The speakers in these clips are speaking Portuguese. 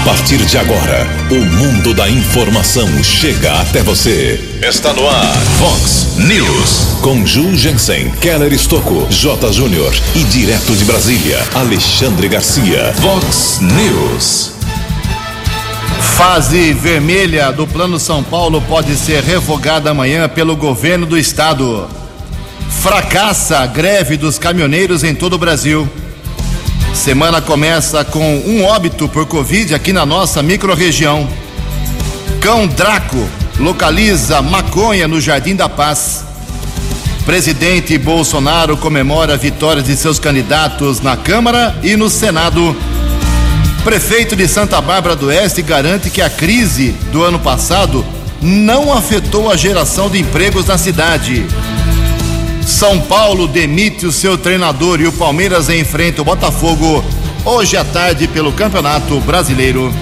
A partir de agora, o mundo da informação chega até você. Está no ar, Fox News. Com Ju Jensen, Keller Estocco, J. Júnior e direto de Brasília, Alexandre Garcia. Fox News. Fase vermelha do Plano São Paulo pode ser revogada amanhã pelo governo do estado. Fracassa a greve dos caminhoneiros em todo o Brasil. Semana começa com um óbito por Covid aqui na nossa microrregião. Cão Draco localiza maconha no Jardim da Paz. Presidente Bolsonaro comemora a vitória de seus candidatos na Câmara e no Senado. Prefeito de Santa Bárbara do Oeste garante que a crise do ano passado não afetou a geração de empregos na cidade. São Paulo demite o seu treinador e o Palmeiras enfrenta o Botafogo hoje à tarde pelo Campeonato Brasileiro.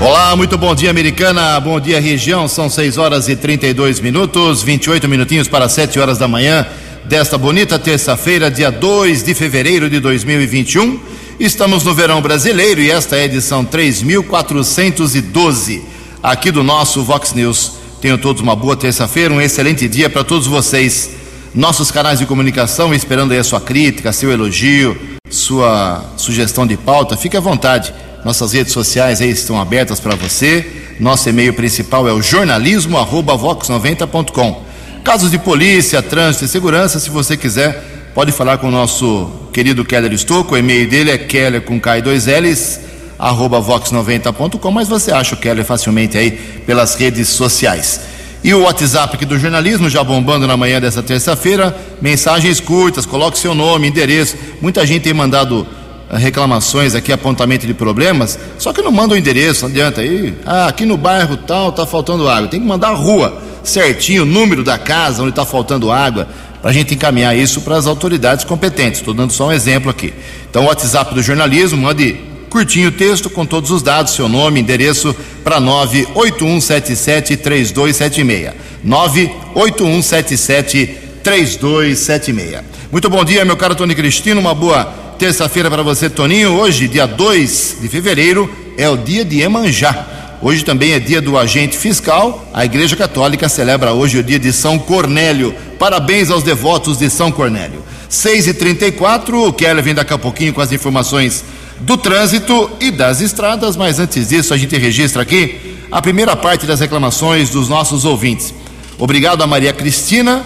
Olá, muito bom dia, americana. Bom dia, região. São 6 horas e 32 minutos, 28 minutinhos para 7 horas da manhã desta bonita terça-feira, dia 2 de fevereiro de 2021. Estamos no verão brasileiro e esta é a edição 3412 aqui do nosso Vox News. Tenham todos uma boa terça-feira, um excelente dia para todos vocês. Nossos canais de comunicação, esperando aí a sua crítica, seu elogio, sua sugestão de pauta, fique à vontade. Nossas redes sociais aí estão abertas para você. Nosso e-mail principal é o jornalismo@vox90.com. Casos de polícia, trânsito e segurança, se você quiser, pode falar com o nosso querido Keller Estocco. O e-mail dele é keller com K e dois L's, arroba vox90.com, mas você acha o Keller facilmente aí pelas redes sociais. E o WhatsApp aqui do jornalismo, já bombando na manhã dessa terça-feira, mensagens curtas, coloque seu nome, endereço. Muita gente tem mandado reclamações aqui, apontamento de problemas, só que não manda o endereço, não adianta aí. Ah, aqui no bairro tal tá faltando água. Tem que mandar a rua certinho, o número da casa onde está faltando água, para a gente encaminhar isso para as autoridades competentes. Estou dando só um exemplo aqui. Então, o WhatsApp do jornalismo, mande curtinho o texto com todos os dados, seu nome, endereço para 981773276. 981773276. Muito bom dia, meu caro Tony Cristino, uma boa terça-feira para você, Toninho. Hoje, dia 2 de fevereiro, é o dia de Emanjá. Hoje também é dia do agente fiscal. A Igreja Católica celebra hoje o dia de São Cornélio. Parabéns aos devotos de São Cornélio. 6 e 34 o Keller vem daqui a pouquinho com as informações do trânsito e das estradas, mas antes disso a gente registra aqui a primeira parte das reclamações dos nossos ouvintes. Obrigado a Maria Cristina,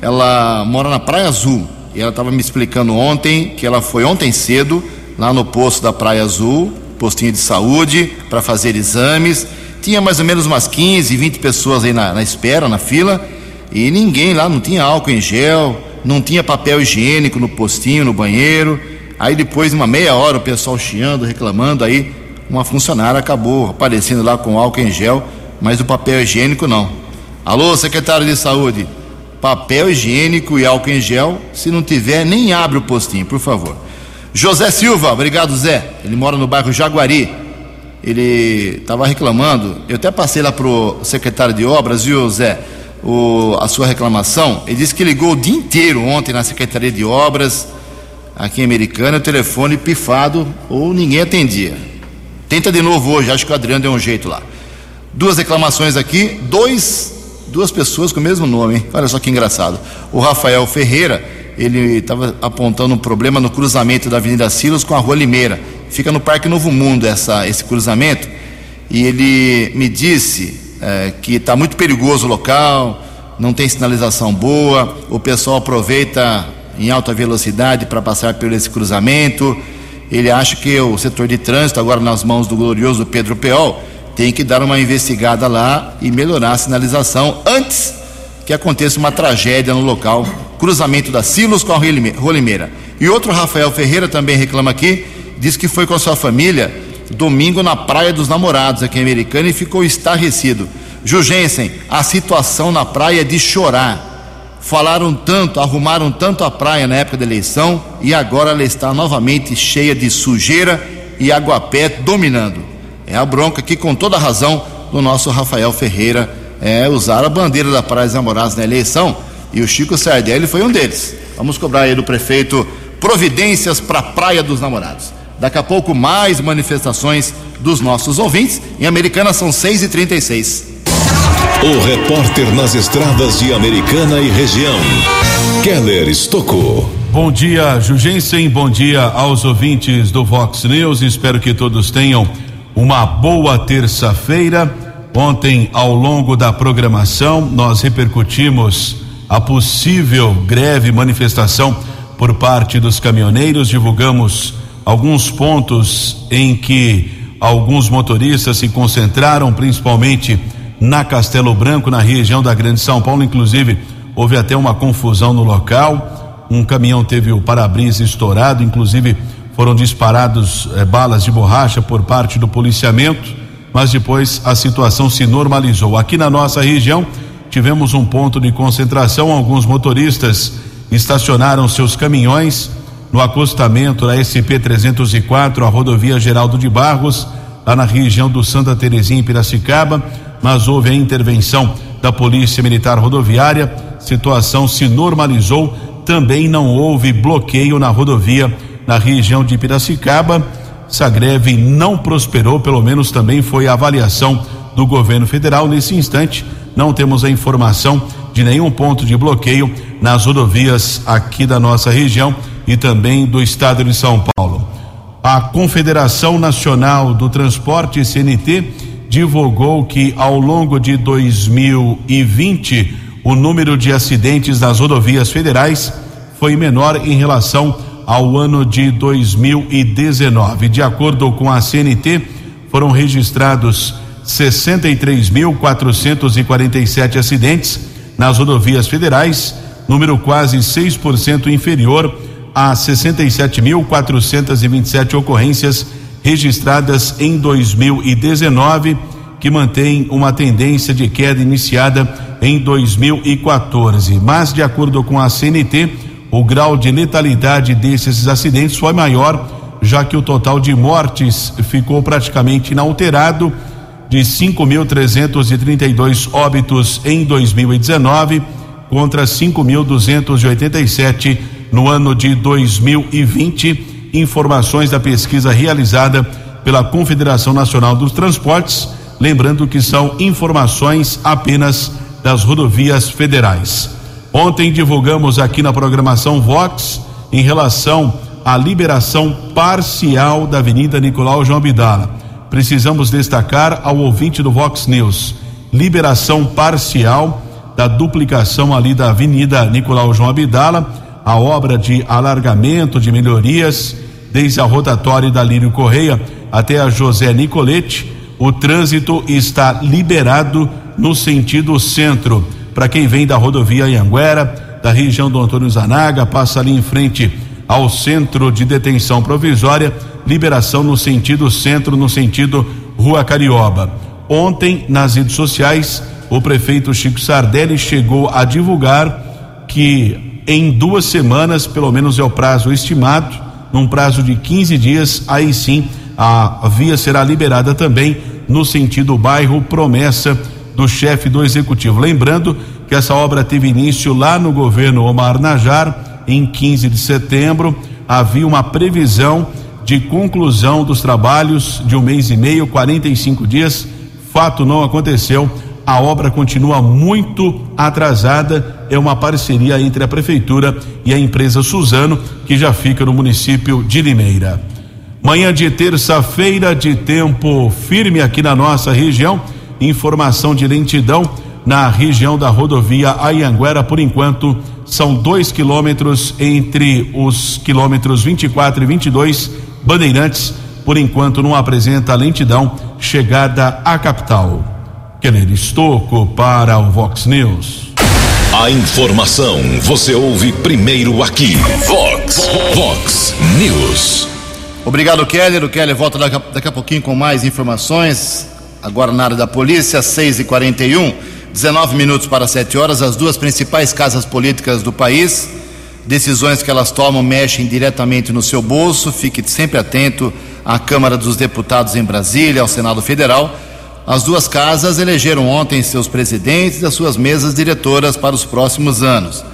ela mora na Praia Azul e ela estava me explicando ontem que ela foi ontem cedo lá no posto da Praia Azul, postinho de saúde, para fazer exames. Tinha mais ou menos umas 15, 20 pessoas aí na, na espera, na fila, e ninguém lá, não tinha álcool em gel, não tinha papel higiênico no postinho, no banheiro. Aí depois, uma meia hora, o pessoal chiando, reclamando, aí uma funcionária acabou aparecendo lá com álcool em gel, mas o papel higiênico não. Alô, secretário de saúde, papel higiênico e álcool em gel, se não tiver, nem abre o postinho, por favor. José Silva, obrigado Zé, ele mora no bairro Jaguari. Ele estava reclamando, eu até passei lá pro secretário de obras, viu Zé, o, a sua reclamação. Ele disse que ligou o dia inteiro ontem na Secretaria de Obras, aqui em Americana, o telefone pifado ou ninguém atendia. Tenta de novo hoje, acho que o Adriano deu um jeito lá. Duas reclamações aqui, dois, duas pessoas com o mesmo nome, hein? olha só que engraçado. O Rafael Ferreira, ele estava apontando um problema no cruzamento da Avenida Silos com a Rua Limeira. Fica no Parque Novo Mundo essa, esse cruzamento. E ele me disse é, que está muito perigoso o local, não tem sinalização boa, o pessoal aproveita em alta velocidade para passar por esse cruzamento. Ele acha que o setor de trânsito, agora nas mãos do glorioso Pedro Peol, tem que dar uma investigada lá e melhorar a sinalização antes que aconteça uma tragédia no local. Cruzamento da Silos com a Rua Limeira. E outro Rafael Ferreira também reclama aqui, diz que foi com a sua família domingo na Praia dos Namorados, aqui em Americana, e ficou estarrecido. Jugensen, a situação na praia é de chorar. Falaram tanto, arrumaram tanto a praia na época da eleição e agora ela está novamente cheia de sujeira e aguapé dominando. É a bronca aqui, com toda razão, do nosso Rafael Ferreira. É usar a bandeira da Praia dos Namorados na eleição e o Chico Sardelli foi um deles. Vamos cobrar aí do prefeito providências para a Praia dos Namorados. Daqui a pouco mais manifestações dos nossos ouvintes. Em Americana são 6 e 36 O repórter nas estradas de Americana e região, Keller Estocou. Bom dia, Jugensen. Bom dia aos ouvintes do Vox News. Espero que todos tenham uma boa terça-feira. Ontem, ao longo da programação, nós repercutimos a possível greve manifestação por parte dos caminhoneiros. Divulgamos alguns pontos em que alguns motoristas se concentraram, principalmente na Castelo Branco, na região da Grande São Paulo. Inclusive, houve até uma confusão no local um caminhão teve o para-brisa estourado, inclusive foram disparados eh, balas de borracha por parte do policiamento, mas depois a situação se normalizou. Aqui na nossa região tivemos um ponto de concentração, alguns motoristas estacionaram seus caminhões no acostamento da SP 304, a rodovia Geraldo de Barros, lá na região do Santa Terezinha em Piracicaba, mas houve a intervenção da Polícia Militar Rodoviária, situação se normalizou também não houve bloqueio na rodovia na região de Piracicaba. Essa greve não prosperou, pelo menos também foi a avaliação do governo federal. Nesse instante, não temos a informação de nenhum ponto de bloqueio nas rodovias aqui da nossa região e também do estado de São Paulo. A Confederação Nacional do Transporte, CNT, divulgou que ao longo de 2020 o número de acidentes nas rodovias federais foi menor em relação ao ano de 2019. De acordo com a CNT, foram registrados 63.447 acidentes nas rodovias federais, número quase 6% inferior a 67.427 ocorrências registradas em 2019, que mantém uma tendência de queda iniciada em 2014. Mas, de acordo com a CNT, o grau de letalidade desses acidentes foi maior, já que o total de mortes ficou praticamente inalterado, de 5.332 óbitos em 2019 contra 5.287 no ano de 2020. Informações da pesquisa realizada pela Confederação Nacional dos Transportes, lembrando que são informações apenas das rodovias federais. Ontem divulgamos aqui na programação Vox em relação à liberação parcial da Avenida Nicolau João Bidala. Precisamos destacar ao ouvinte do Vox News: liberação parcial da duplicação ali da Avenida Nicolau João Abdala, a obra de alargamento de melhorias desde a rotatória da Lírio Correia até a José Nicolete. O trânsito está liberado no sentido centro. Para quem vem da rodovia Anhanguera, da região do Antônio Zanaga, passa ali em frente ao centro de detenção provisória, liberação no sentido centro, no sentido Rua Carioba. Ontem, nas redes sociais, o prefeito Chico Sardelli chegou a divulgar que em duas semanas, pelo menos é o prazo estimado, num prazo de 15 dias, aí sim a via será liberada também no sentido bairro Promessa do chefe do executivo. Lembrando que essa obra teve início lá no governo Omar Najar, em 15 de setembro. Havia uma previsão de conclusão dos trabalhos de um mês e meio, 45 dias. Fato não aconteceu. A obra continua muito atrasada. É uma parceria entre a prefeitura e a empresa Suzano, que já fica no município de Limeira. Manhã de terça-feira, de tempo firme aqui na nossa região informação de lentidão na região da rodovia Ayanguera, por enquanto, são dois quilômetros entre os quilômetros 24 e 22. Bandeirantes, por enquanto, não apresenta lentidão chegada à capital. Keller Estocco para o Vox News. A informação você ouve primeiro aqui. Vox, Vox News. Obrigado, Keller. O Keller volta daqui a, daqui a pouquinho com mais informações Agora na área da polícia, 6 e 41 19 minutos para 7 horas, as duas principais casas políticas do país. Decisões que elas tomam mexem diretamente no seu bolso. Fique sempre atento à Câmara dos Deputados em Brasília, ao Senado Federal. As duas casas elegeram ontem seus presidentes das suas mesas diretoras para os próximos anos.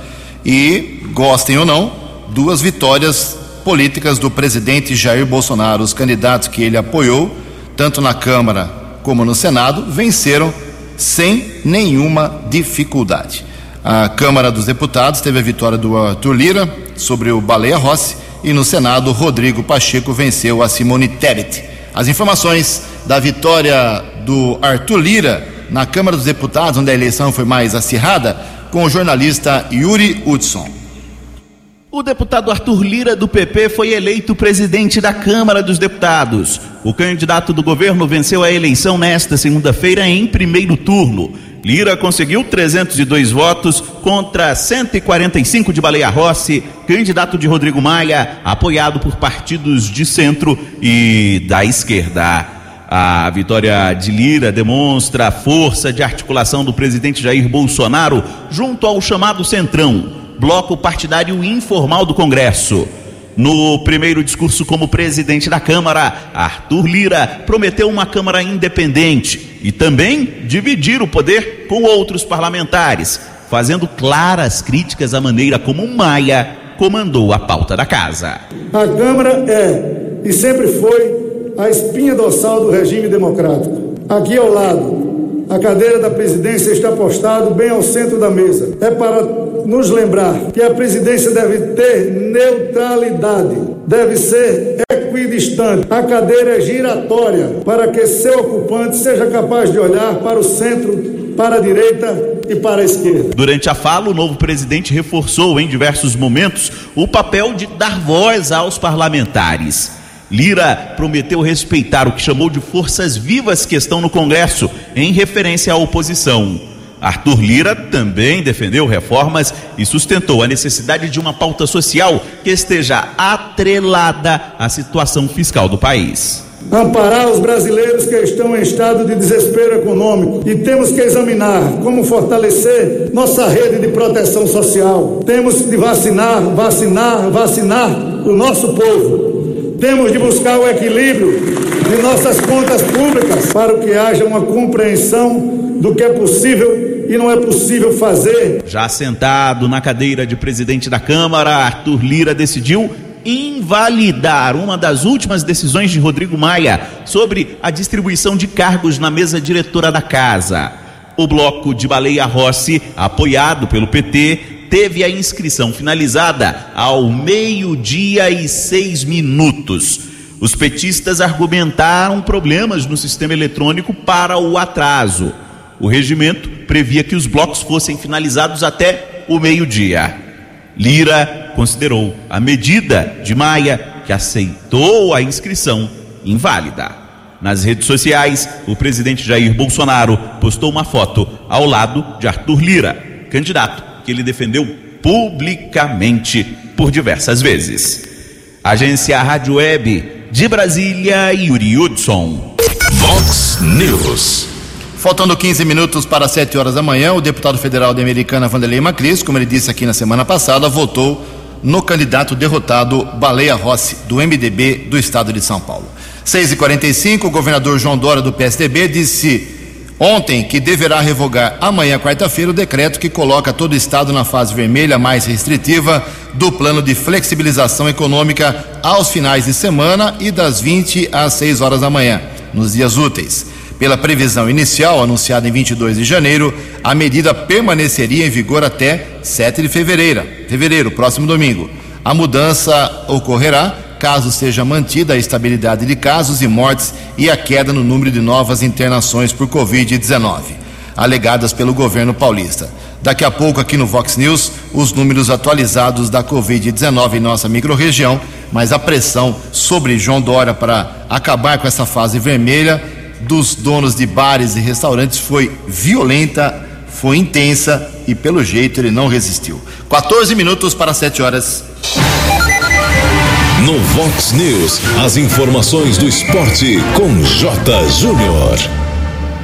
E, gostem ou não, duas vitórias políticas do presidente Jair Bolsonaro. Os candidatos que ele apoiou tanto na Câmara como no Senado, venceram sem nenhuma dificuldade. A Câmara dos Deputados teve a vitória do Arthur Lira sobre o Baleia Rossi e no Senado, Rodrigo Pacheco venceu a Simone Tebet. As informações da vitória do Arthur Lira na Câmara dos Deputados, onde a eleição foi mais acirrada, com o jornalista Yuri Hudson. O deputado Arthur Lira, do PP, foi eleito presidente da Câmara dos Deputados. O candidato do governo venceu a eleição nesta segunda-feira em primeiro turno. Lira conseguiu 302 votos contra 145 de Baleia Rossi, candidato de Rodrigo Maia, apoiado por partidos de centro e da esquerda. A vitória de Lira demonstra a força de articulação do presidente Jair Bolsonaro junto ao chamado Centrão bloco partidário informal do Congresso. No primeiro discurso como presidente da Câmara, Arthur Lira prometeu uma Câmara independente e também dividir o poder com outros parlamentares, fazendo claras críticas à maneira como Maia comandou a pauta da casa. A Câmara é e sempre foi a espinha dorsal do regime democrático. Aqui ao lado, a cadeira da presidência está postada bem ao centro da mesa. É para nos lembrar que a presidência deve ter neutralidade, deve ser equidistante. A cadeira é giratória para que seu ocupante seja capaz de olhar para o centro para a direita e para a esquerda. Durante a fala, o novo presidente reforçou em diversos momentos o papel de dar voz aos parlamentares. Lira prometeu respeitar o que chamou de forças vivas que estão no Congresso, em referência à oposição. Arthur Lira também defendeu reformas e sustentou a necessidade de uma pauta social que esteja atrelada à situação fiscal do país. Amparar os brasileiros que estão em estado de desespero econômico e temos que examinar como fortalecer nossa rede de proteção social. Temos de vacinar, vacinar, vacinar o nosso povo. Temos de buscar o equilíbrio de nossas contas públicas para que haja uma compreensão do que é possível e não é possível fazer. Já sentado na cadeira de presidente da Câmara, Arthur Lira decidiu invalidar uma das últimas decisões de Rodrigo Maia sobre a distribuição de cargos na mesa diretora da casa. O bloco de Baleia Rossi, apoiado pelo PT, teve a inscrição finalizada ao meio-dia e seis minutos. Os petistas argumentaram problemas no sistema eletrônico para o atraso. O regimento previa que os blocos fossem finalizados até o meio-dia. Lira considerou a medida de Maia, que aceitou a inscrição, inválida. Nas redes sociais, o presidente Jair Bolsonaro postou uma foto ao lado de Arthur Lira, candidato que ele defendeu publicamente por diversas vezes. Agência Rádio Web de Brasília, Yuri Hudson. Vox News. Faltando 15 minutos para 7 horas da manhã, o deputado federal de Americana Vanderlei Macris, como ele disse aqui na semana passada, votou no candidato derrotado Baleia Rossi, do MDB do estado de São Paulo. 6h45, o governador João Dória, do PSDB, disse ontem que deverá revogar amanhã, quarta-feira, o decreto que coloca todo o estado na fase vermelha mais restritiva do plano de flexibilização econômica aos finais de semana e das 20 às 6 horas da manhã, nos dias úteis. Pela previsão inicial, anunciada em 22 de janeiro, a medida permaneceria em vigor até 7 de fevereiro, fevereiro, próximo domingo. A mudança ocorrerá caso seja mantida a estabilidade de casos e mortes e a queda no número de novas internações por Covid-19, alegadas pelo governo paulista. Daqui a pouco, aqui no Vox News, os números atualizados da Covid-19 em nossa microrregião, mas a pressão sobre João Dória para acabar com essa fase vermelha dos donos de bares e restaurantes foi violenta, foi intensa e, pelo jeito, ele não resistiu. 14 minutos para 7 horas. No Vox News, as informações do esporte com J. Júnior.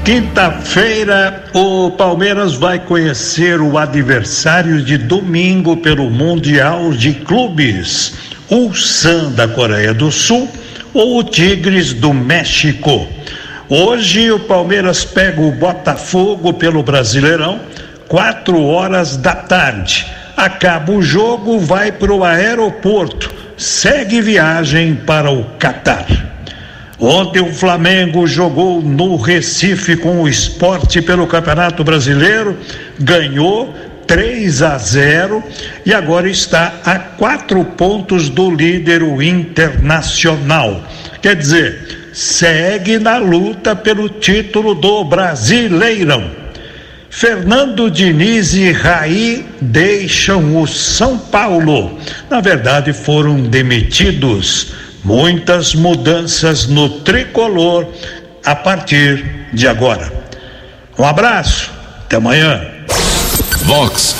Quinta-feira, o Palmeiras vai conhecer o adversário de domingo pelo Mundial de Clubes, o San da Coreia do Sul ou o Tigres do México. Hoje o Palmeiras pega o Botafogo pelo Brasileirão, quatro horas da tarde. Acaba o jogo, vai para o aeroporto, segue viagem para o Catar. Ontem o Flamengo jogou no Recife com o esporte pelo Campeonato Brasileiro, ganhou 3 a 0 e agora está a quatro pontos do líder o Internacional. Quer dizer, segue na luta pelo título do Brasileirão. Fernando Diniz e Raí deixam o São Paulo. Na verdade, foram demitidos. Muitas mudanças no tricolor a partir de agora. Um abraço, até amanhã. Vox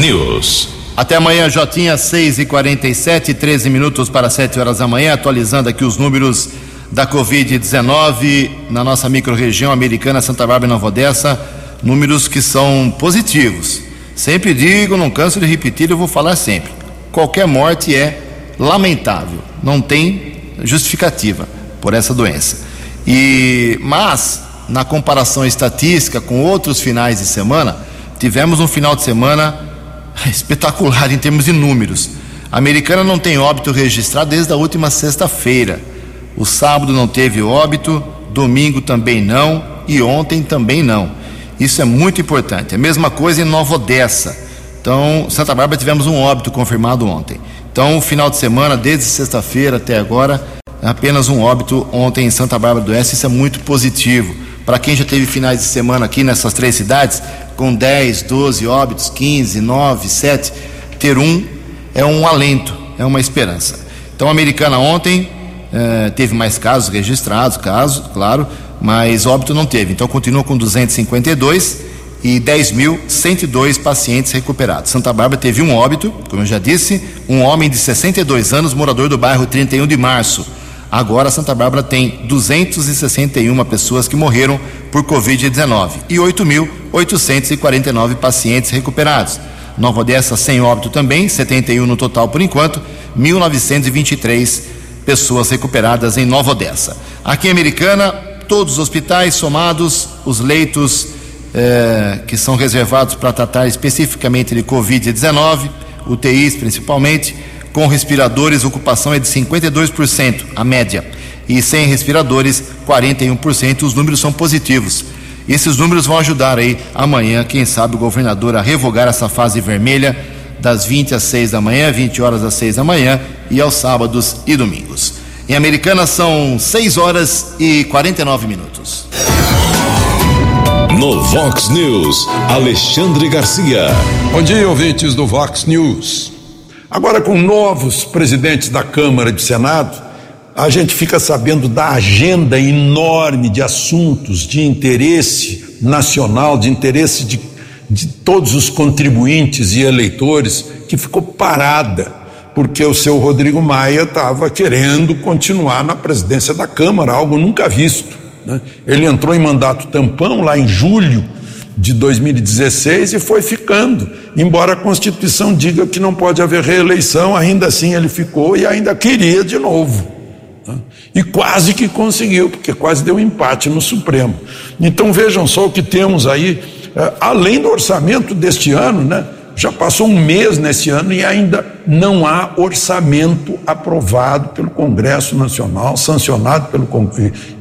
News. Até amanhã, Jotinha, 6 e 47 13 minutos para 7 horas da manhã, atualizando aqui os números da Covid-19 na nossa microrregião americana, Santa Bárbara e Nova Odessa, números que são positivos. Sempre digo, não canso de repetir, eu vou falar sempre. Qualquer morte é lamentável, não tem justificativa por essa doença. E mas na comparação estatística com outros finais de semana, tivemos um final de semana espetacular em termos de números. A americana não tem óbito registrado desde a última sexta-feira. O sábado não teve óbito, domingo também não e ontem também não. Isso é muito importante. A mesma coisa em Nova Odessa. Então, Santa Bárbara tivemos um óbito confirmado ontem. Então, final de semana, desde sexta-feira até agora, apenas um óbito ontem em Santa Bárbara do Oeste. Isso é muito positivo. Para quem já teve finais de semana aqui nessas três cidades, com 10, 12 óbitos, 15, 9, 7, ter um é um alento, é uma esperança. Então, a americana ontem eh, teve mais casos registrados, casos, claro, mas óbito não teve. Então, continua com 252 e 10.102 pacientes recuperados. Santa Bárbara teve um óbito, como eu já disse, um homem de 62 anos, morador do bairro 31 de Março. Agora, Santa Bárbara tem 261 pessoas que morreram por Covid-19 e 8.849 pacientes recuperados. Nova Odessa sem óbito também, 71 no total por enquanto, 1.923 pessoas recuperadas em Nova Odessa. Aqui em Americana, todos os hospitais somados, os leitos eh, que são reservados para tratar especificamente de Covid-19, UTIs principalmente, com respiradores, ocupação é de 52%, a média. E sem respiradores, 41%. Os números são positivos. Esses números vão ajudar aí amanhã, quem sabe, o governador a revogar essa fase vermelha das 20 às 6 da manhã, 20 horas às 6 da manhã e aos sábados e domingos. Em Americana são 6 horas e 49 minutos. No Vox News, Alexandre Garcia. Bom dia, ouvintes do Vox News. Agora, com novos presidentes da Câmara e do Senado, a gente fica sabendo da agenda enorme de assuntos de interesse nacional, de interesse de, de todos os contribuintes e eleitores, que ficou parada, porque o seu Rodrigo Maia estava querendo continuar na presidência da Câmara, algo nunca visto. Né? Ele entrou em mandato tampão lá em julho de 2016 e foi ficando. Embora a Constituição diga que não pode haver reeleição, ainda assim ele ficou e ainda queria de novo. Né? E quase que conseguiu, porque quase deu empate no Supremo. Então vejam só o que temos aí, eh, além do orçamento deste ano, né? Já passou um mês nesse ano e ainda não há orçamento aprovado pelo Congresso Nacional, sancionado pelo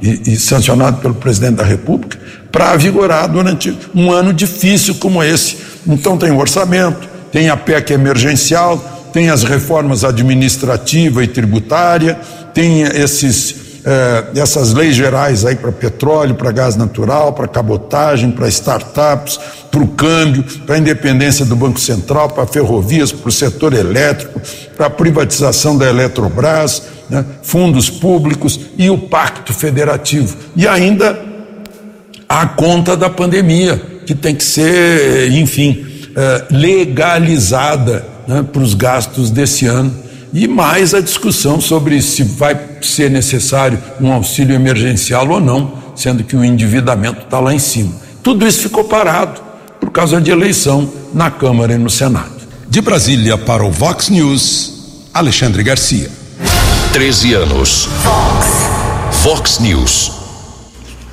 e, e sancionado pelo presidente da República, para vigorar durante um ano difícil como esse. Então tem o orçamento, tem a PEC emergencial, tem as reformas administrativa e tributária, tem esses eh, essas leis gerais aí para petróleo, para gás natural, para cabotagem, para startups, para o câmbio, para a independência do Banco Central, para ferrovias, para o setor elétrico, para a privatização da Eletrobras, né, fundos públicos e o Pacto Federativo. E ainda a conta da pandemia, que tem que ser, enfim, eh, legalizada né, para os gastos desse ano e mais a discussão sobre se vai ser necessário um auxílio emergencial ou não, sendo que o endividamento está lá em cima. Tudo isso ficou parado por causa de eleição na Câmara e no Senado. De Brasília para o Vox News, Alexandre Garcia. 13 anos. Vox. Vox News.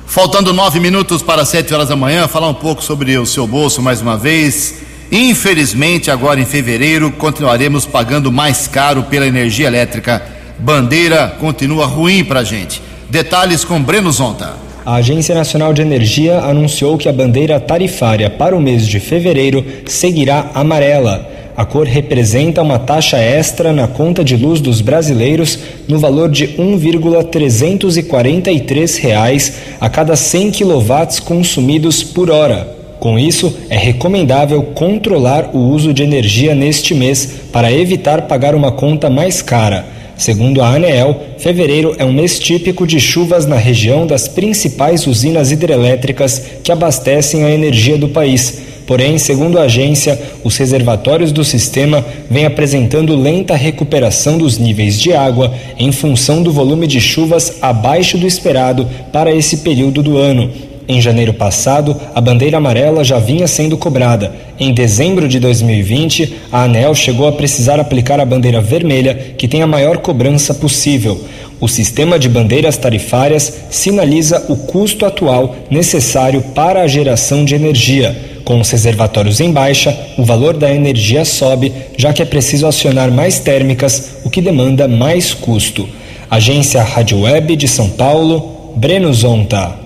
Faltando nove minutos para sete horas da manhã, falar um pouco sobre o seu bolso mais uma vez. Infelizmente, agora em fevereiro, continuaremos pagando mais caro pela energia elétrica. Bandeira continua ruim para gente. Detalhes com Breno Zonta. A Agência Nacional de Energia anunciou que a bandeira tarifária para o mês de fevereiro seguirá amarela. A cor representa uma taxa extra na conta de luz dos brasileiros no valor de 1,343 reais a cada 100 quilowatts consumidos por hora. Com isso, é recomendável controlar o uso de energia neste mês para evitar pagar uma conta mais cara. Segundo a ANEEL, fevereiro é um mês típico de chuvas na região das principais usinas hidrelétricas que abastecem a energia do país. Porém, segundo a agência, os reservatórios do sistema vêm apresentando lenta recuperação dos níveis de água em função do volume de chuvas abaixo do esperado para esse período do ano. Em janeiro passado, a bandeira amarela já vinha sendo cobrada. Em dezembro de 2020, a ANEL chegou a precisar aplicar a bandeira vermelha, que tem a maior cobrança possível. O sistema de bandeiras tarifárias sinaliza o custo atual necessário para a geração de energia. Com os reservatórios em baixa, o valor da energia sobe, já que é preciso acionar mais térmicas, o que demanda mais custo. Agência Rádio Web de São Paulo, Breno Zonta.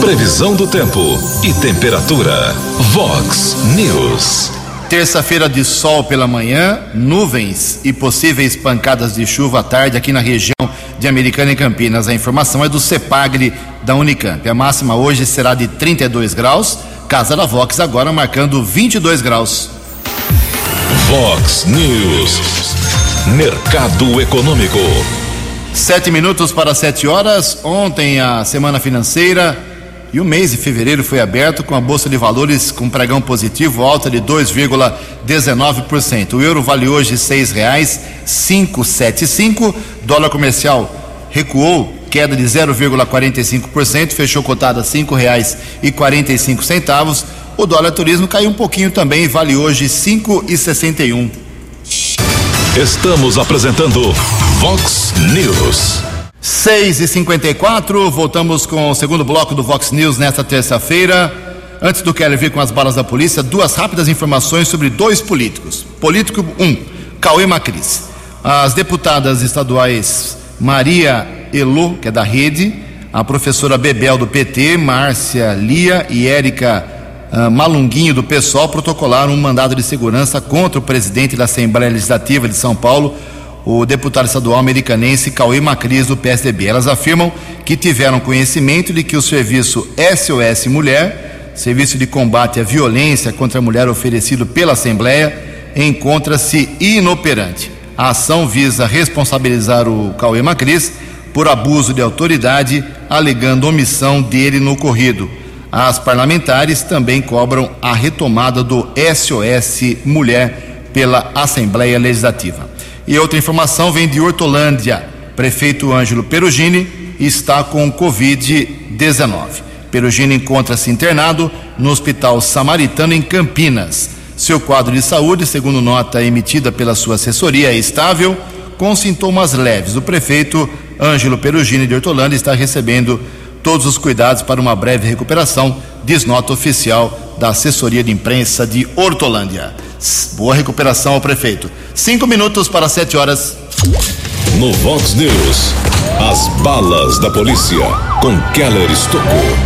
Previsão do tempo e temperatura. Vox News. Terça-feira de sol pela manhã, nuvens e possíveis pancadas de chuva à tarde aqui na região de Americana e Campinas. A informação é do CEPAGRE da Unicamp. A máxima hoje será de 32 graus. Casa da Vox agora marcando 22 graus. Vox News. Mercado Econômico. Sete minutos para sete horas. Ontem a semana financeira e o mês de fevereiro foi aberto com a Bolsa de Valores com pregão positivo, alta de 2,19%. O euro vale hoje R$ 6,575. Dólar comercial recuou, queda de 0,45%, fechou cotada a R$ 5,45. O dólar turismo caiu um pouquinho também, vale hoje R$ 5,61. Estamos apresentando Vox News. 6 e 54 voltamos com o segundo bloco do Vox News nesta terça-feira. Antes do Keller vir com as balas da polícia, duas rápidas informações sobre dois políticos. Político 1, um, Cauê Macris. As deputadas estaduais Maria Elo, que é da Rede, a professora Bebel do PT, Márcia Lia e Érica uh, Malunguinho do PSOL protocolaram um mandado de segurança contra o presidente da Assembleia Legislativa de São Paulo, o deputado estadual americanense Cauê Macris, do PSDB. Elas afirmam que tiveram conhecimento de que o serviço SOS Mulher, serviço de combate à violência contra a mulher oferecido pela Assembleia, encontra-se inoperante. A ação visa responsabilizar o Cauê Macris por abuso de autoridade, alegando omissão dele no ocorrido. As parlamentares também cobram a retomada do SOS Mulher pela Assembleia Legislativa. E outra informação vem de Hortolândia. Prefeito Ângelo Perugini está com Covid-19. Perugini encontra-se internado no Hospital Samaritano em Campinas. Seu quadro de saúde, segundo nota emitida pela sua assessoria, é estável, com sintomas leves. O prefeito Ângelo Perugini de Hortolândia está recebendo todos os cuidados para uma breve recuperação, diz nota oficial da assessoria de imprensa de Hortolândia. Boa recuperação ao prefeito. Cinco minutos para sete horas. No Vox News, as balas da polícia com Keller Estocou.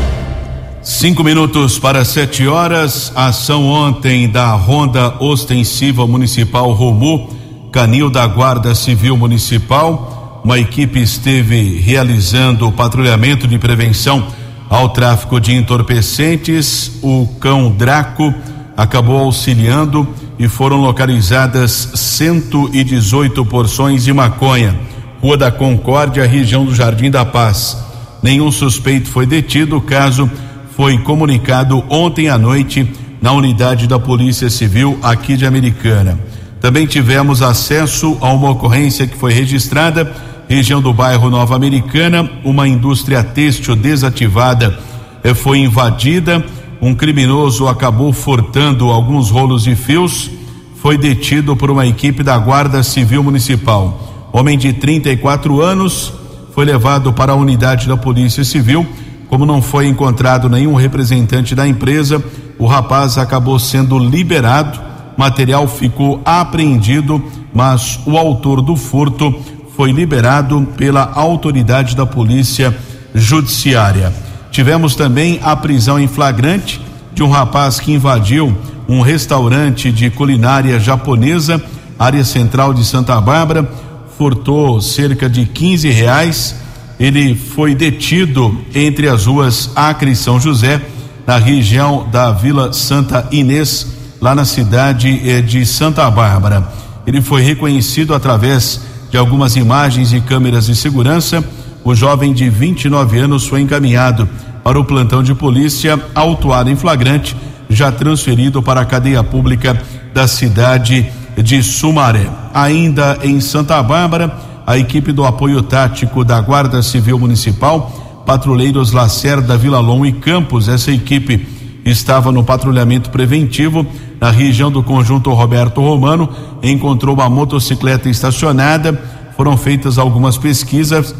Cinco minutos para sete horas. Ação ontem da Ronda Ostensiva Municipal Romu, Canil da Guarda Civil Municipal. Uma equipe esteve realizando o patrulhamento de prevenção ao tráfico de entorpecentes. O cão Draco acabou auxiliando e foram localizadas 118 porções de maconha. Rua da Concórdia, região do Jardim da Paz. Nenhum suspeito foi detido. O caso foi comunicado ontem à noite na unidade da Polícia Civil aqui de Americana. Também tivemos acesso a uma ocorrência que foi registrada região do bairro Nova Americana, uma indústria têxtil desativada eh, foi invadida um criminoso acabou furtando alguns rolos de fios, foi detido por uma equipe da Guarda Civil Municipal. Homem de 34 anos foi levado para a unidade da Polícia Civil. Como não foi encontrado nenhum representante da empresa, o rapaz acabou sendo liberado. Material ficou apreendido, mas o autor do furto foi liberado pela autoridade da Polícia Judiciária. Tivemos também a prisão em flagrante de um rapaz que invadiu um restaurante de culinária japonesa, área central de Santa Bárbara, furtou cerca de 15 reais. Ele foi detido entre as ruas Acre e São José, na região da Vila Santa Inês, lá na cidade eh, de Santa Bárbara. Ele foi reconhecido através de algumas imagens e câmeras de segurança. O jovem de 29 anos foi encaminhado para o plantão de polícia, autuado em flagrante, já transferido para a cadeia pública da cidade de Sumaré. Ainda em Santa Bárbara, a equipe do apoio tático da Guarda Civil Municipal, patrulheiros Lacerda, Vila Long e Campos, essa equipe estava no patrulhamento preventivo na região do conjunto Roberto Romano, encontrou uma motocicleta estacionada, foram feitas algumas pesquisas,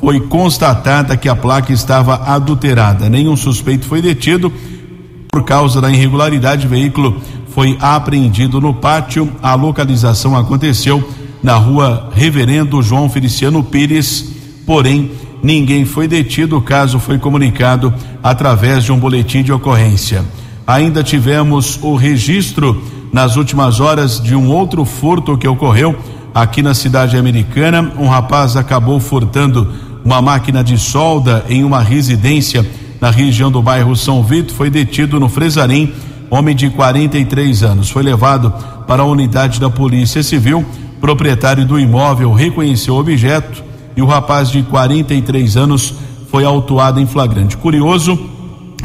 foi constatada que a placa estava adulterada. Nenhum suspeito foi detido por causa da irregularidade. O veículo foi apreendido no pátio. A localização aconteceu na rua Reverendo João Feliciano Pires, porém ninguém foi detido. O caso foi comunicado através de um boletim de ocorrência. Ainda tivemos o registro nas últimas horas de um outro furto que ocorreu aqui na cidade americana. Um rapaz acabou furtando uma máquina de solda em uma residência na região do bairro São Vito. Foi detido no Fresarim, homem de 43 anos. Foi levado para a unidade da Polícia Civil. Proprietário do imóvel reconheceu o objeto e o rapaz de 43 anos foi autuado em flagrante. Curioso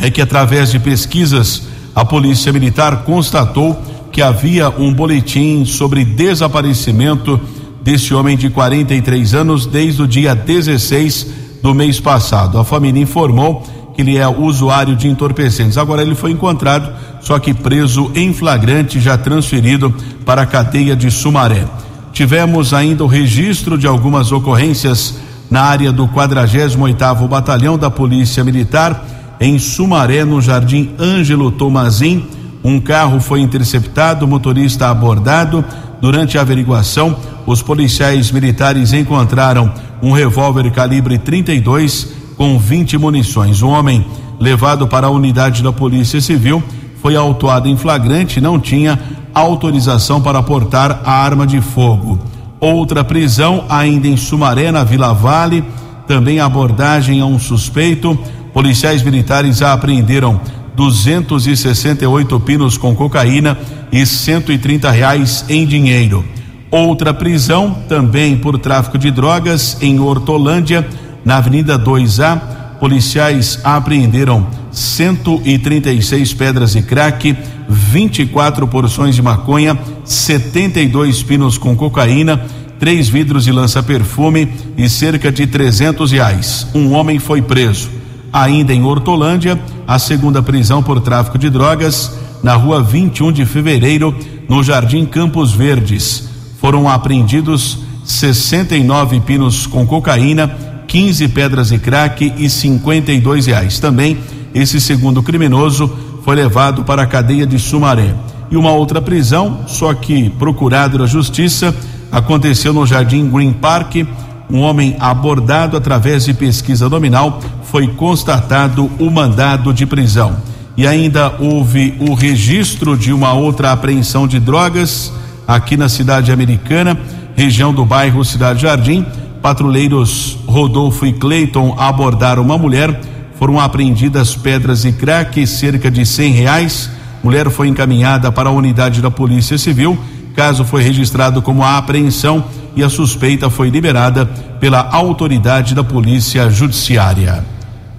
é que, através de pesquisas, a Polícia Militar constatou que havia um boletim sobre desaparecimento desse homem de 43 anos desde o dia 16 do mês passado. A família informou que ele é usuário de entorpecentes. Agora ele foi encontrado, só que preso em flagrante, já transferido para a cadeia de Sumaré. Tivemos ainda o registro de algumas ocorrências na área do 48º Batalhão da Polícia Militar em Sumaré, no Jardim Ângelo Tomazin. Um carro foi interceptado, motorista abordado. Durante a averiguação, os policiais militares encontraram um revólver calibre 32 com 20 munições. O homem levado para a unidade da Polícia Civil foi autuado em flagrante e não tinha autorização para portar a arma de fogo. Outra prisão, ainda em Sumaré, na Vila Vale, também abordagem a um suspeito. Policiais militares apreenderam 268 pinos com cocaína e 130 reais em dinheiro. Outra prisão, também por tráfico de drogas, em Hortolândia, na Avenida 2A. Policiais apreenderam 136 pedras de crack, 24 porções de maconha, 72 pinos com cocaína, três vidros de lança-perfume e cerca de 300 reais. Um homem foi preso. Ainda em Hortolândia, a segunda prisão por tráfico de drogas, na rua 21 de fevereiro, no Jardim Campos Verdes. Foram apreendidos 69 pinos com cocaína, 15 pedras de crack e 52 reais. Também esse segundo criminoso foi levado para a cadeia de Sumaré. E uma outra prisão, só que procurado da justiça, aconteceu no Jardim Green Park. Um homem abordado através de pesquisa nominal foi constatado o mandado de prisão. E ainda houve o registro de uma outra apreensão de drogas aqui na cidade americana, região do bairro Cidade Jardim. Patrulheiros Rodolfo e Cleiton abordaram uma mulher foram apreendidas pedras e crack, cerca de cem reais. Mulher foi encaminhada para a unidade da Polícia Civil. Caso foi registrado como apreensão e a suspeita foi liberada pela autoridade da Polícia Judiciária.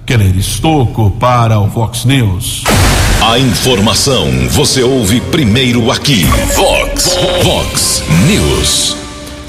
Keller Estocco para o Vox News. A informação você ouve primeiro aqui. Vox, Vox News.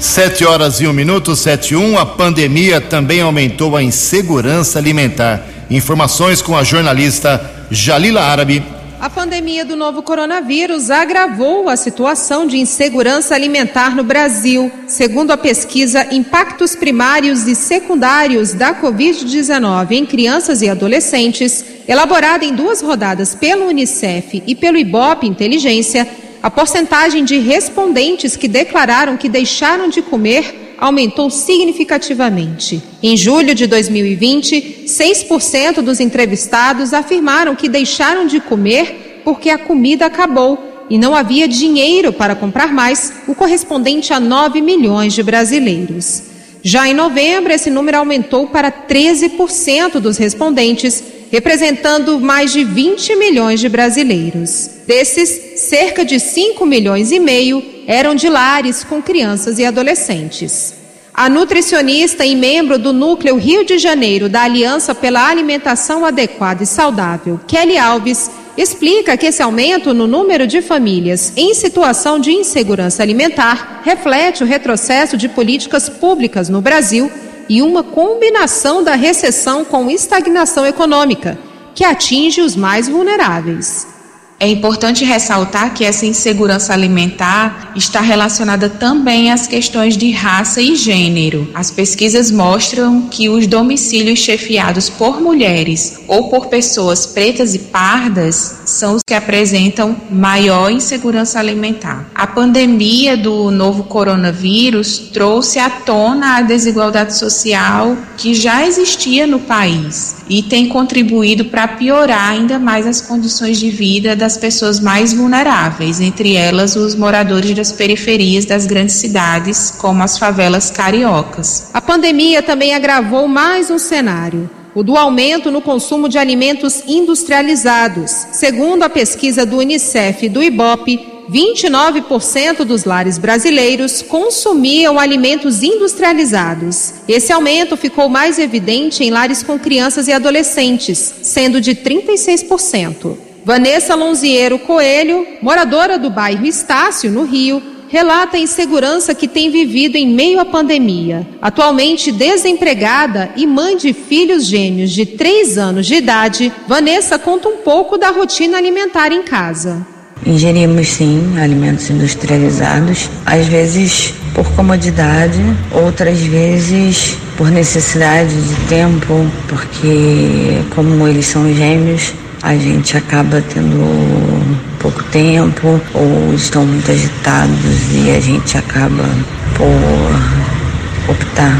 Sete horas e um minuto, sete e um. A pandemia também aumentou a insegurança alimentar. Informações com a jornalista Jalila Árabe. A pandemia do novo coronavírus agravou a situação de insegurança alimentar no Brasil. Segundo a pesquisa Impactos Primários e Secundários da Covid-19 em Crianças e Adolescentes, elaborada em duas rodadas pelo Unicef e pelo Ibope Inteligência, a porcentagem de respondentes que declararam que deixaram de comer aumentou significativamente. Em julho de 2020, 6% dos entrevistados afirmaram que deixaram de comer porque a comida acabou e não havia dinheiro para comprar mais, o correspondente a 9 milhões de brasileiros. Já em novembro, esse número aumentou para 13% dos respondentes, representando mais de 20 milhões de brasileiros. Desses, cerca de 5 milhões e meio eram de lares com crianças e adolescentes. A nutricionista e membro do Núcleo Rio de Janeiro da Aliança pela Alimentação Adequada e Saudável, Kelly Alves, explica que esse aumento no número de famílias em situação de insegurança alimentar reflete o retrocesso de políticas públicas no Brasil e uma combinação da recessão com estagnação econômica, que atinge os mais vulneráveis. É importante ressaltar que essa insegurança alimentar está relacionada também às questões de raça e gênero. As pesquisas mostram que os domicílios chefiados por mulheres ou por pessoas pretas e pardas são os que apresentam maior insegurança alimentar. A pandemia do novo coronavírus trouxe à tona a desigualdade social que já existia no país e tem contribuído para piorar ainda mais as condições de vida das pessoas mais vulneráveis, entre elas os moradores das periferias das grandes cidades, como as favelas cariocas. A pandemia também agravou mais um cenário o do aumento no consumo de alimentos industrializados. Segundo a pesquisa do Unicef e do IBOP, 29% dos lares brasileiros consumiam alimentos industrializados. Esse aumento ficou mais evidente em lares com crianças e adolescentes, sendo de 36%. Vanessa Lonziero Coelho, moradora do bairro Estácio, no Rio, relata a insegurança que tem vivido em meio à pandemia. Atualmente desempregada e mãe de filhos gêmeos de 3 anos de idade, Vanessa conta um pouco da rotina alimentar em casa. Ingerimos sim alimentos industrializados, às vezes por comodidade, outras vezes por necessidade de tempo, porque como eles são gêmeos, a gente acaba tendo pouco tempo ou estão muito agitados e a gente acaba por optar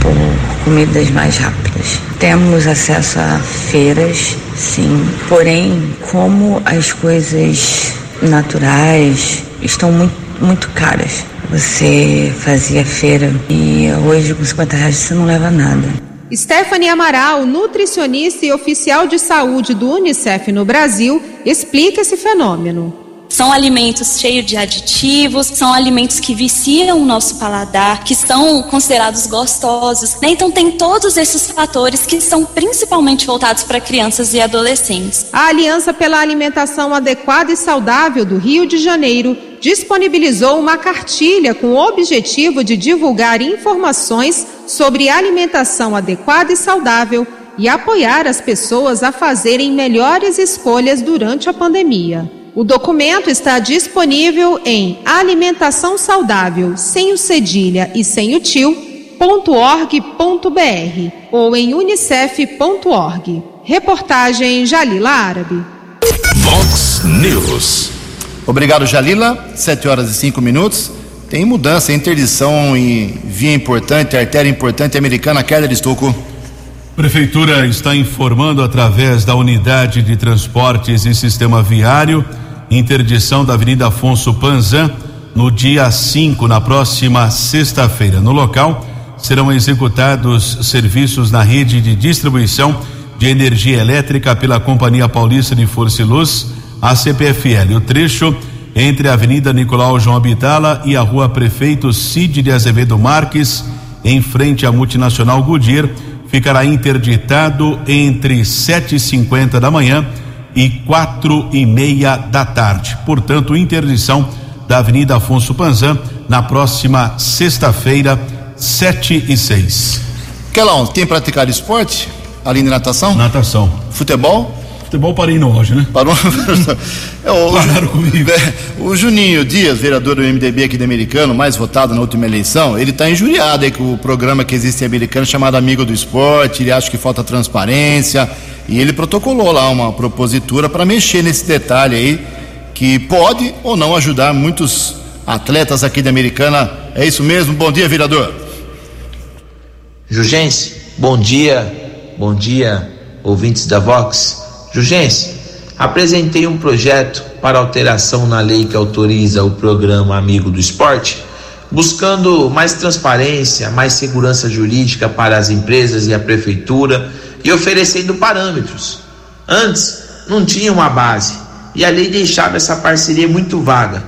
por comidas mais rápidas. Temos acesso a feiras, sim, porém, como as coisas naturais estão muito, muito caras. Você fazia feira e hoje com 50 reais você não leva nada. Stephanie Amaral, nutricionista e oficial de saúde do Unicef no Brasil, explica esse fenômeno. São alimentos cheios de aditivos, são alimentos que viciam o nosso paladar, que são considerados gostosos. Né? Então, tem todos esses fatores que são principalmente voltados para crianças e adolescentes. A Aliança pela Alimentação Adequada e Saudável do Rio de Janeiro disponibilizou uma cartilha com o objetivo de divulgar informações sobre alimentação adequada e saudável e apoiar as pessoas a fazerem melhores escolhas durante a pandemia. O documento está disponível em alimentação saudável sem o cedilha e sem o tio.org.br ou em unicef.org. Reportagem Jalila Árabe. Vox News. Obrigado, Jalila. Sete horas e cinco minutos. Tem mudança, interdição em via importante, artéria importante americana, Keller Estocco. Prefeitura está informando através da unidade de transportes e sistema viário interdição da Avenida Afonso Panzan no dia 5, na próxima sexta-feira. No local serão executados serviços na rede de distribuição de energia elétrica pela Companhia Paulista de Força e Luz, a CPFL. O trecho entre a Avenida Nicolau João Abitala e a Rua Prefeito Cid de Azevedo Marques, em frente à multinacional Goodyear, ficará interditado entre sete e cinquenta da manhã e quatro e meia da tarde. Portanto, interdição da Avenida Afonso Panzan na próxima sexta-feira, sete e seis. Kelão, tem praticado esporte? Além de natação? Natação. Futebol? Futebol parei no hoje, né? Parou? é, o, Pararam comigo. É, o Juninho Dias, vereador do MDB aqui de Americano, mais votado na última eleição, ele está injuriado aí com o programa que existe em Americano chamado Amigo do Esporte, ele acha que falta transparência, e ele protocolou lá uma propositura para mexer nesse detalhe aí, que pode ou não ajudar muitos atletas aqui de Americana É isso mesmo. Bom dia, vereador. Jugense, bom dia. Bom dia, ouvintes da Vox. Jugense, apresentei um projeto para alteração na lei que autoriza o programa Amigo do Esporte, buscando mais transparência, mais segurança jurídica para as empresas e a prefeitura e oferecendo parâmetros. Antes não tinha uma base e a lei deixava essa parceria muito vaga.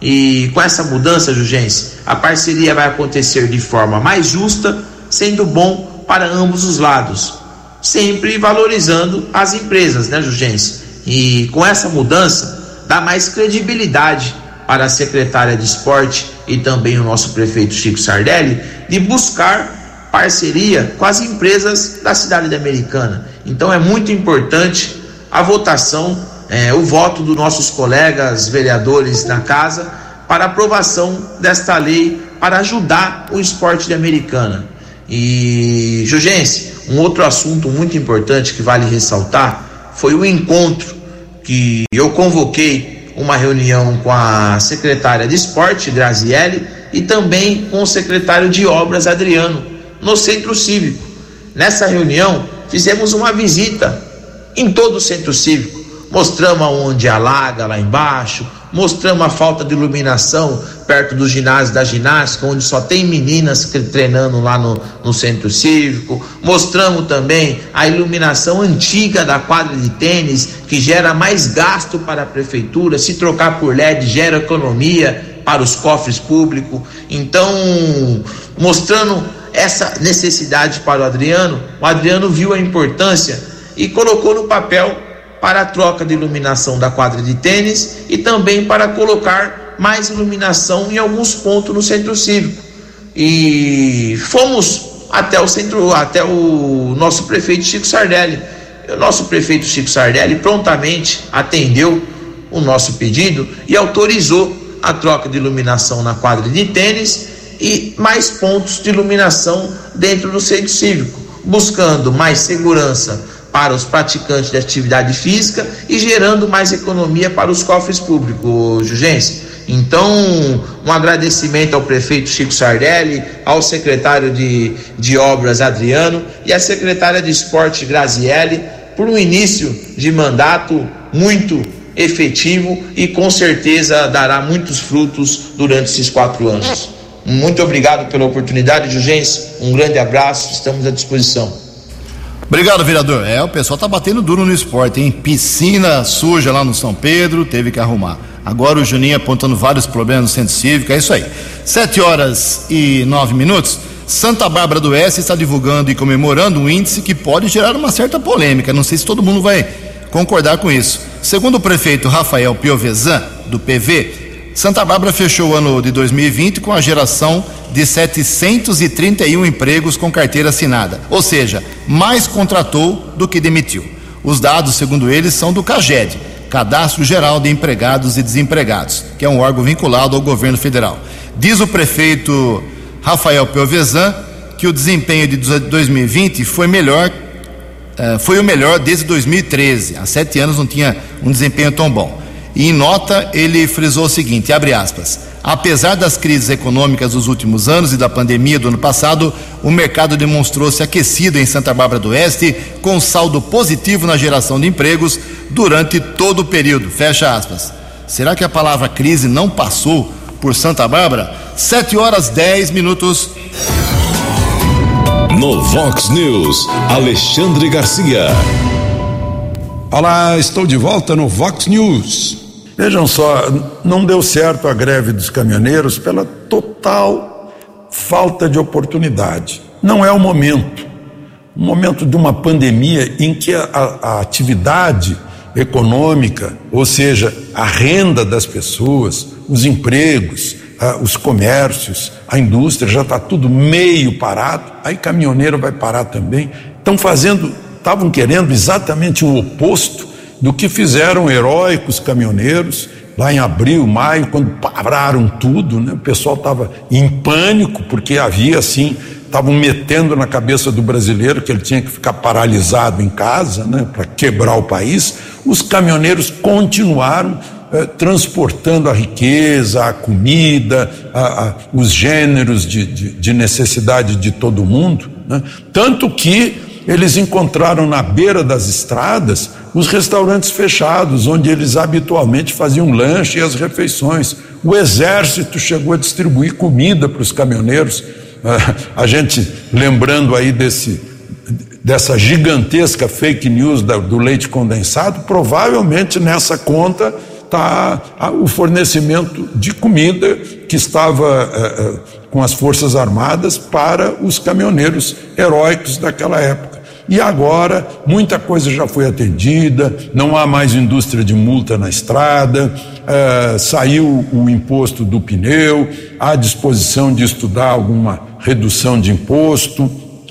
E com essa mudança, Jugense, a parceria vai acontecer de forma mais justa, sendo bom para ambos os lados, sempre valorizando as empresas, né, Jugense? E com essa mudança, dá mais credibilidade para a secretária de esporte e também o nosso prefeito Chico Sardelli de buscar parceria com as empresas da cidade da Americana. Então é muito importante a votação, é, o voto dos nossos colegas vereadores na casa para aprovação desta lei para ajudar o esporte de Americana. E, Jugense, um outro assunto muito importante que vale ressaltar foi o encontro que eu convoquei uma reunião com a secretária de esporte, Grazielli, e também com o secretário de obras, Adriano, no centro cívico. Nessa reunião, fizemos uma visita em todo o centro cívico. Mostramos onde alaga lá embaixo, mostramos a falta de iluminação perto do ginásio da ginástica, onde só tem meninas treinando lá no, no centro cívico. Mostramos também a iluminação antiga da quadra de tênis, que gera mais gasto para a prefeitura. Se trocar por LED, gera economia para os cofres públicos. Então, mostrando essa necessidade para o Adriano, o Adriano viu a importância e colocou no papel para a troca de iluminação da quadra de tênis e também para colocar mais iluminação em alguns pontos no centro cívico. E fomos até o centro, até o nosso prefeito Chico Sardelli. O nosso prefeito Chico Sardelli prontamente atendeu o nosso pedido e autorizou a troca de iluminação na quadra de tênis e mais pontos de iluminação dentro do centro cívico, buscando mais segurança para os praticantes de atividade física e gerando mais economia para os cofres públicos, Jugense. Então, um agradecimento ao prefeito Chico Sardelli, ao secretário de, de Obras Adriano e à secretária de Esporte Grazielli por um início de mandato muito efetivo e com certeza dará muitos frutos durante esses quatro anos. Muito obrigado pela oportunidade, Jugense. Um grande abraço, estamos à disposição. Obrigado, vereador. É, o pessoal tá batendo duro no esporte, hein? Piscina suja lá no São Pedro, teve que arrumar. Agora o Juninho apontando vários problemas no centro cívico, é isso aí. Sete horas e nove minutos. Santa Bárbara do Oeste está divulgando e comemorando um índice que pode gerar uma certa polêmica. Não sei se todo mundo vai concordar com isso. Segundo o prefeito Rafael Piovesan, do PV, Santa Bárbara fechou o ano de 2020 com a geração de 731 empregos com carteira assinada, ou seja, mais contratou do que demitiu. Os dados, segundo eles, são do CAGED, Cadastro Geral de Empregados e Desempregados, que é um órgão vinculado ao governo federal. Diz o prefeito Rafael Piovesan que o desempenho de 2020 foi melhor, eh, foi o melhor desde 2013. Há sete anos não tinha um desempenho tão bom. E em nota ele frisou o seguinte, abre aspas, apesar das crises econômicas dos últimos anos e da pandemia do ano passado, o mercado demonstrou-se aquecido em Santa Bárbara do Oeste, com saldo positivo na geração de empregos durante todo o período, fecha aspas. Será que a palavra crise não passou por Santa Bárbara? Sete horas dez minutos. No Vox News, Alexandre Garcia. Olá, estou de volta no Vox News. Vejam só, não deu certo a greve dos caminhoneiros pela total falta de oportunidade. Não é o momento. O momento de uma pandemia em que a, a atividade econômica, ou seja, a renda das pessoas, os empregos, a, os comércios, a indústria, já está tudo meio parado, aí caminhoneiro vai parar também. Estão fazendo, estavam querendo exatamente o oposto do que fizeram heróicos caminhoneiros lá em abril, maio, quando pararam tudo, né? O pessoal estava em pânico porque havia assim, estavam metendo na cabeça do brasileiro que ele tinha que ficar paralisado em casa, né, para quebrar o país. Os caminhoneiros continuaram eh, transportando a riqueza, a comida, a, a, os gêneros de, de, de, necessidade de todo mundo. Né? Tanto que eles encontraram na beira das estradas os restaurantes fechados, onde eles habitualmente faziam lanche e as refeições. O exército chegou a distribuir comida para os caminhoneiros. A gente lembrando aí desse, dessa gigantesca fake news do leite condensado, provavelmente nessa conta está o fornecimento de comida que estava eh, eh, com as Forças Armadas para os caminhoneiros heróicos daquela época. E agora muita coisa já foi atendida, não há mais indústria de multa na estrada, eh, saiu o imposto do pneu, há disposição de estudar alguma redução de imposto,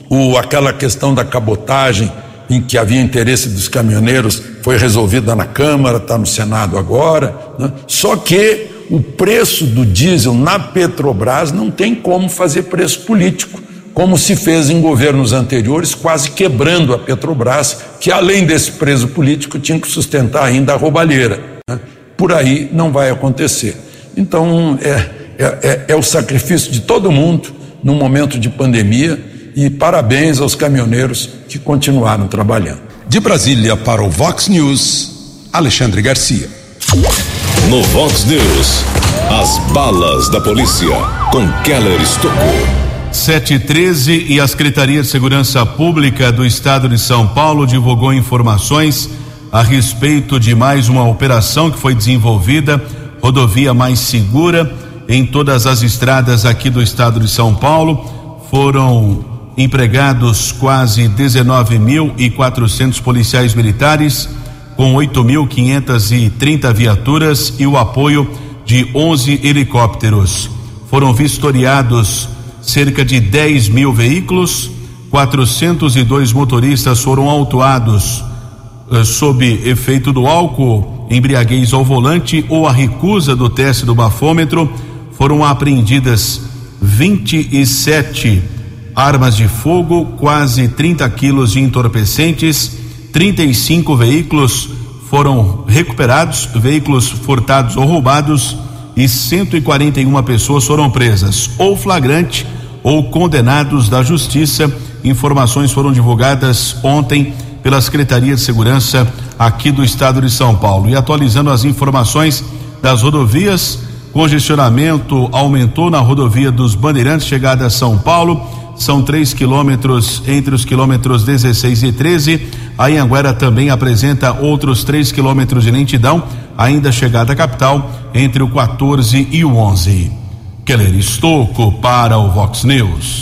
o, aquela questão da cabotagem em que havia interesse dos caminhoneiros foi resolvida na Câmara, está no Senado agora. Né? Só que o preço do diesel na Petrobras não tem como fazer preço político, como se fez em governos anteriores, quase quebrando a Petrobras, que além desse preço político tinha que sustentar ainda a roubalheira. Né? Por aí não vai acontecer. Então é, é, é, é o sacrifício de todo mundo num momento de pandemia e parabéns aos caminhoneiros que continuaram trabalhando. De Brasília para o Vox News, Alexandre Garcia. No Vox News, as balas da polícia com Keller Estocou. 713 e a Secretaria de Segurança Pública do Estado de São Paulo divulgou informações a respeito de mais uma operação que foi desenvolvida, rodovia mais segura em todas as estradas aqui do estado de São Paulo. Foram empregados quase 19.400 policiais militares, com 8.530 viaturas e o apoio de 11 helicópteros. Foram vistoriados cerca de 10 mil veículos, 402 motoristas foram autuados eh, sob efeito do álcool, embriaguez ao volante ou a recusa do teste do bafômetro. Foram apreendidas 27 armas de fogo, quase 30 quilos de entorpecentes, 35 veículos foram recuperados, veículos furtados ou roubados e 141 pessoas foram presas, ou flagrante ou condenados da justiça. Informações foram divulgadas ontem pela Secretaria de Segurança aqui do estado de São Paulo. E atualizando as informações das rodovias, congestionamento aumentou na rodovia dos Bandeirantes, chegada a São Paulo são três quilômetros entre os quilômetros 16 e 13. A Anhanguera também apresenta outros três quilômetros de lentidão, ainda chegada à capital, entre o 14 e o 11. Keller Estocco para o Vox News.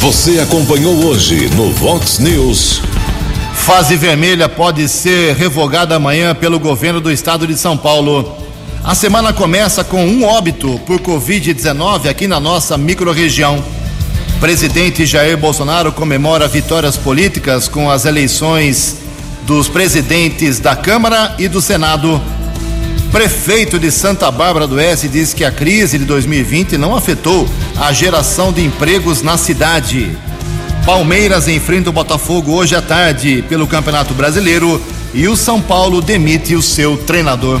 Você acompanhou hoje no Vox News. Fase vermelha pode ser revogada amanhã pelo governo do estado de São Paulo. A semana começa com um óbito por Covid-19 aqui na nossa microrregião. Presidente Jair Bolsonaro comemora vitórias políticas com as eleições dos presidentes da Câmara e do Senado. Prefeito de Santa Bárbara do Oeste diz que a crise de 2020 não afetou a geração de empregos na cidade. Palmeiras enfrenta o Botafogo hoje à tarde pelo Campeonato Brasileiro e o São Paulo demite o seu treinador.